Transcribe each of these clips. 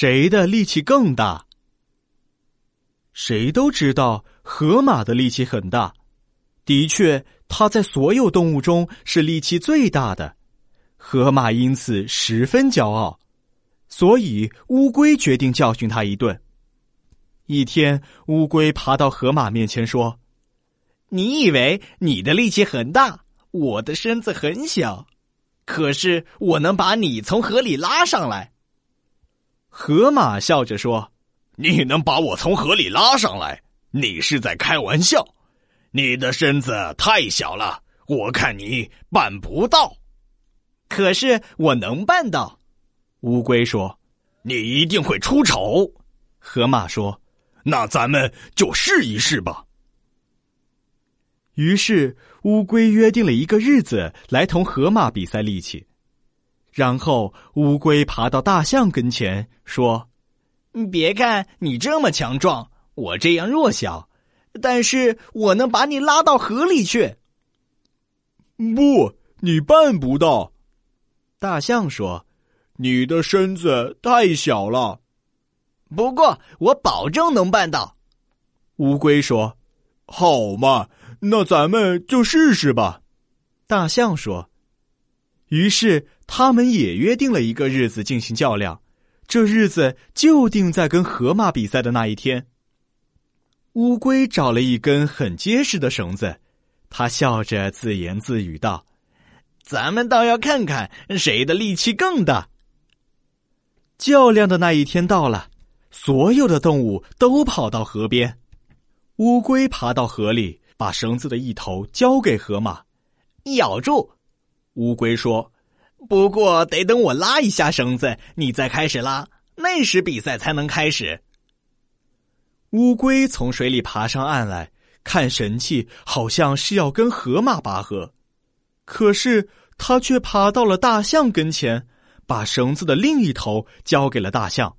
谁的力气更大？谁都知道河马的力气很大，的确，它在所有动物中是力气最大的。河马因此十分骄傲，所以乌龟决定教训它一顿。一天，乌龟爬到河马面前说：“你以为你的力气很大，我的身子很小，可是我能把你从河里拉上来。”河马笑着说：“你能把我从河里拉上来？你是在开玩笑！你的身子太小了，我看你办不到。可是我能办到。”乌龟说：“你一定会出丑。”河马说。那咱们就试一试吧。于是乌龟约定了一个日子来同河马比赛力气，然后乌龟爬到大象跟前说：“别看你这么强壮，我这样弱小，但是我能把你拉到河里去。”不，你办不到。大象说：“你的身子太小了。”不过，我保证能办到。乌龟说：“好嘛，那咱们就试试吧。”大象说。于是，他们也约定了一个日子进行较量。这日子就定在跟河马比赛的那一天。乌龟找了一根很结实的绳子，他笑着自言自语道：“咱们倒要看看谁的力气更大。”较量的那一天到了。所有的动物都跑到河边，乌龟爬到河里，把绳子的一头交给河马，咬住。乌龟说：“不过得等我拉一下绳子，你再开始拉，那时比赛才能开始。”乌龟从水里爬上岸来看神器，好像是要跟河马拔河，可是他却爬到了大象跟前，把绳子的另一头交给了大象。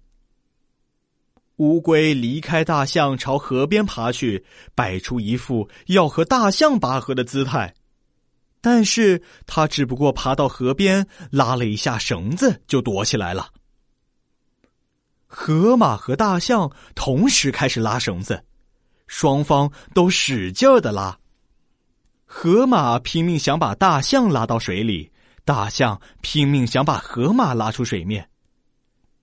乌龟离开大象，朝河边爬去，摆出一副要和大象拔河的姿态。但是，他只不过爬到河边，拉了一下绳子，就躲起来了。河马和大象同时开始拉绳子，双方都使劲儿的拉。河马拼命想把大象拉到水里，大象拼命想把河马拉出水面。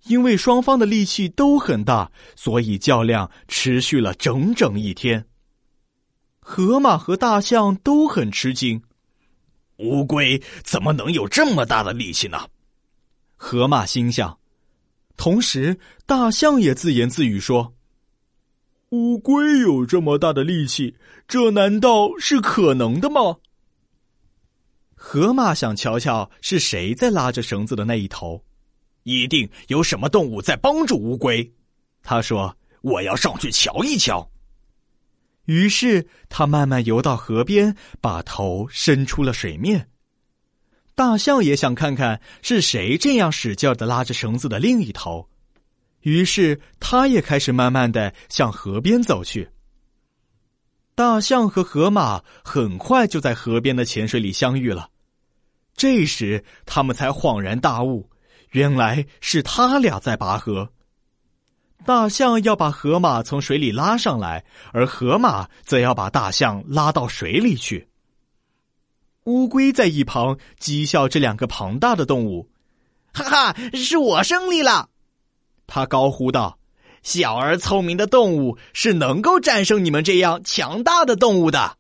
因为双方的力气都很大，所以较量持续了整整一天。河马和大象都很吃惊，乌龟怎么能有这么大的力气呢？河马心想。同时，大象也自言自语说：“乌龟有这么大的力气，这难道是可能的吗？”河马想瞧瞧是谁在拉着绳子的那一头。一定有什么动物在帮助乌龟，他说：“我要上去瞧一瞧。”于是他慢慢游到河边，把头伸出了水面。大象也想看看是谁这样使劲的拉着绳子的另一头，于是他也开始慢慢的向河边走去。大象和河马很快就在河边的浅水里相遇了，这时他们才恍然大悟。原来是他俩在拔河。大象要把河马从水里拉上来，而河马则要把大象拉到水里去。乌龟在一旁讥笑这两个庞大的动物：“哈哈，是我胜利了！”他高呼道：“小而聪明的动物是能够战胜你们这样强大的动物的。”